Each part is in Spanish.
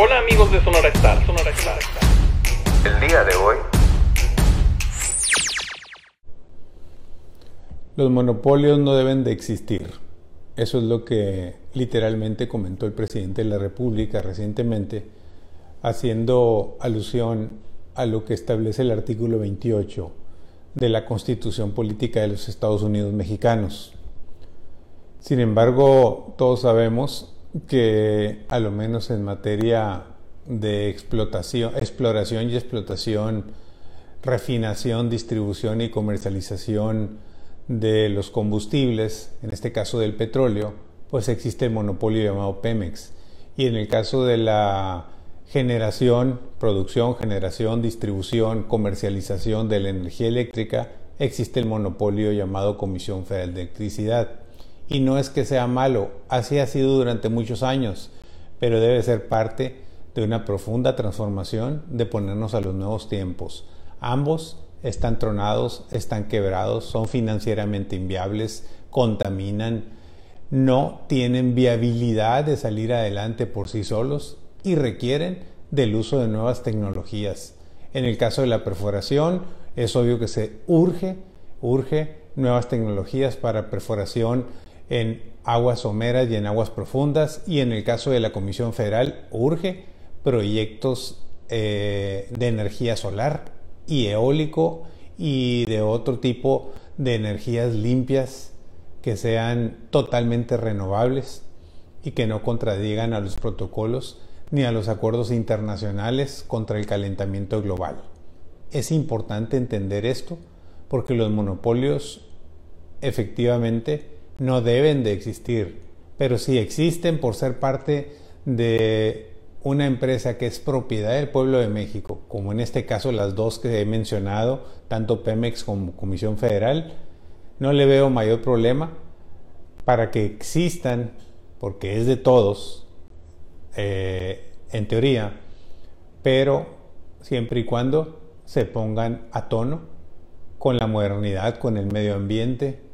Hola amigos de Sonora Star, Sonora Star. El día de hoy. Los monopolios no deben de existir. Eso es lo que literalmente comentó el presidente de la República recientemente, haciendo alusión a lo que establece el artículo 28 de la Constitución Política de los Estados Unidos Mexicanos. Sin embargo, todos sabemos que a lo menos en materia de explotación, exploración y explotación, refinación, distribución y comercialización de los combustibles, en este caso del petróleo, pues existe el monopolio llamado Pemex. Y en el caso de la generación, producción, generación, distribución, comercialización de la energía eléctrica, existe el monopolio llamado Comisión Federal de Electricidad. Y no es que sea malo, así ha sido durante muchos años, pero debe ser parte de una profunda transformación de ponernos a los nuevos tiempos. Ambos están tronados, están quebrados, son financieramente inviables, contaminan, no tienen viabilidad de salir adelante por sí solos y requieren del uso de nuevas tecnologías. En el caso de la perforación, es obvio que se urge, urge nuevas tecnologías para perforación en aguas someras y en aguas profundas y en el caso de la Comisión Federal urge proyectos eh, de energía solar y eólico y de otro tipo de energías limpias que sean totalmente renovables y que no contradigan a los protocolos ni a los acuerdos internacionales contra el calentamiento global. Es importante entender esto porque los monopolios efectivamente no deben de existir, pero si existen por ser parte de una empresa que es propiedad del pueblo de México, como en este caso las dos que he mencionado, tanto Pemex como Comisión Federal, no le veo mayor problema para que existan, porque es de todos, eh, en teoría, pero siempre y cuando se pongan a tono con la modernidad, con el medio ambiente,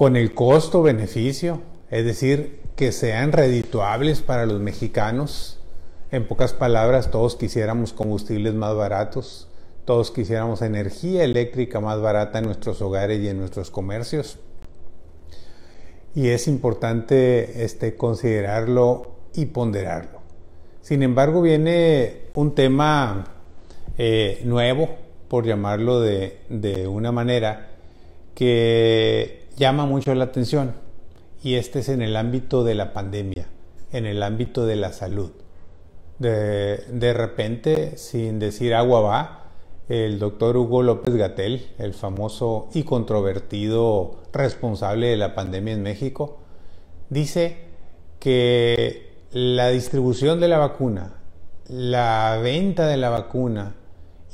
con el costo-beneficio, es decir, que sean redituables para los mexicanos. En pocas palabras, todos quisiéramos combustibles más baratos, todos quisiéramos energía eléctrica más barata en nuestros hogares y en nuestros comercios. Y es importante este, considerarlo y ponderarlo. Sin embargo, viene un tema eh, nuevo, por llamarlo de, de una manera, que llama mucho la atención y este es en el ámbito de la pandemia, en el ámbito de la salud. De, de repente, sin decir agua va, el doctor Hugo López Gatel, el famoso y controvertido responsable de la pandemia en México, dice que la distribución de la vacuna, la venta de la vacuna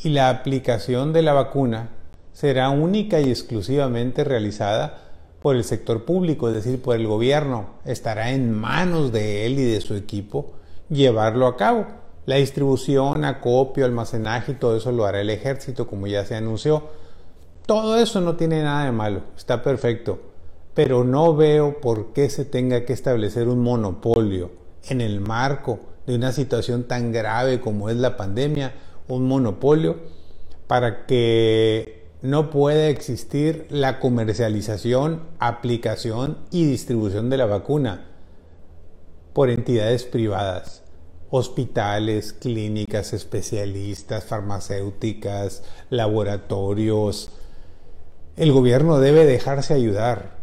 y la aplicación de la vacuna será única y exclusivamente realizada por el sector público, es decir, por el gobierno. Estará en manos de él y de su equipo llevarlo a cabo. La distribución, acopio, almacenaje y todo eso lo hará el ejército, como ya se anunció. Todo eso no tiene nada de malo, está perfecto. Pero no veo por qué se tenga que establecer un monopolio en el marco de una situación tan grave como es la pandemia, un monopolio para que no puede existir la comercialización, aplicación y distribución de la vacuna por entidades privadas, hospitales, clínicas, especialistas, farmacéuticas, laboratorios. El gobierno debe dejarse ayudar.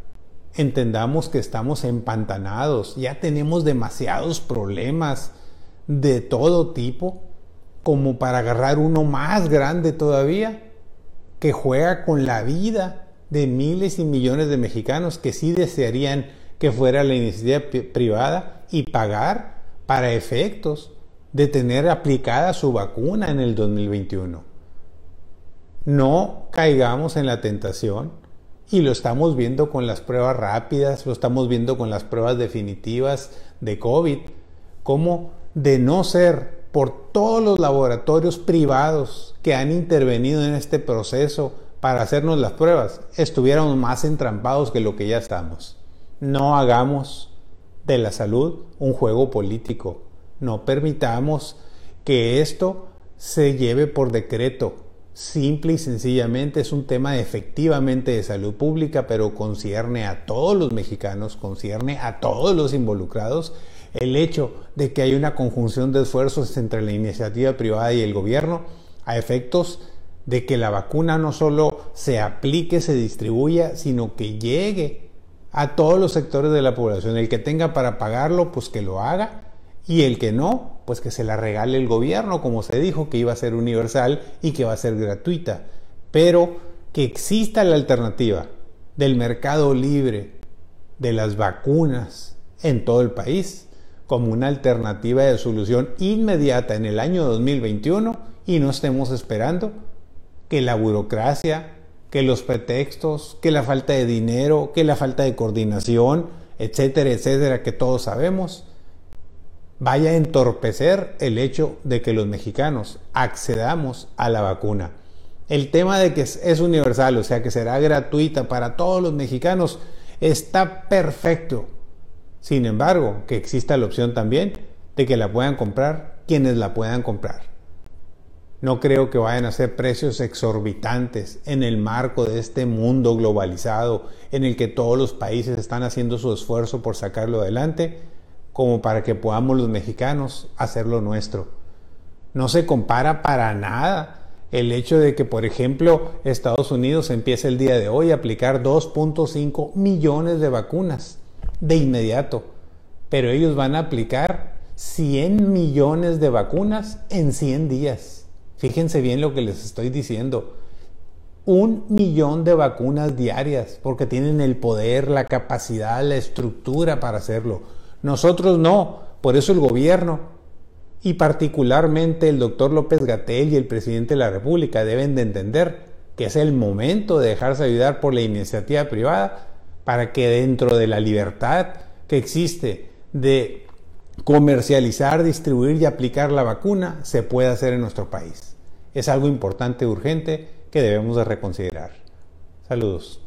Entendamos que estamos empantanados, ya tenemos demasiados problemas de todo tipo como para agarrar uno más grande todavía que juega con la vida de miles y millones de mexicanos que sí desearían que fuera la iniciativa privada y pagar para efectos de tener aplicada su vacuna en el 2021. No caigamos en la tentación y lo estamos viendo con las pruebas rápidas, lo estamos viendo con las pruebas definitivas de COVID, como de no ser por todos los laboratorios privados que han intervenido en este proceso para hacernos las pruebas, estuviéramos más entrampados que lo que ya estamos. No hagamos de la salud un juego político. No permitamos que esto se lleve por decreto. Simple y sencillamente es un tema efectivamente de salud pública, pero concierne a todos los mexicanos, concierne a todos los involucrados. El hecho de que hay una conjunción de esfuerzos entre la iniciativa privada y el gobierno a efectos de que la vacuna no solo se aplique, se distribuya, sino que llegue a todos los sectores de la población. El que tenga para pagarlo, pues que lo haga. Y el que no, pues que se la regale el gobierno, como se dijo que iba a ser universal y que va a ser gratuita. Pero que exista la alternativa del mercado libre de las vacunas en todo el país como una alternativa de solución inmediata en el año 2021 y no estemos esperando que la burocracia, que los pretextos, que la falta de dinero, que la falta de coordinación, etcétera, etcétera, que todos sabemos, vaya a entorpecer el hecho de que los mexicanos accedamos a la vacuna. El tema de que es universal, o sea que será gratuita para todos los mexicanos, está perfecto. Sin embargo, que exista la opción también de que la puedan comprar quienes la puedan comprar. No creo que vayan a ser precios exorbitantes en el marco de este mundo globalizado en el que todos los países están haciendo su esfuerzo por sacarlo adelante, como para que podamos los mexicanos hacerlo nuestro. No se compara para nada el hecho de que, por ejemplo, Estados Unidos empiece el día de hoy a aplicar 2.5 millones de vacunas de inmediato, pero ellos van a aplicar 100 millones de vacunas en 100 días. Fíjense bien lo que les estoy diciendo. Un millón de vacunas diarias, porque tienen el poder, la capacidad, la estructura para hacerlo. Nosotros no, por eso el gobierno y particularmente el doctor López Gatel y el presidente de la República deben de entender que es el momento de dejarse ayudar por la iniciativa privada para que dentro de la libertad que existe de comercializar, distribuir y aplicar la vacuna se pueda hacer en nuestro país es algo importante, urgente, que debemos de reconsiderar. Saludos.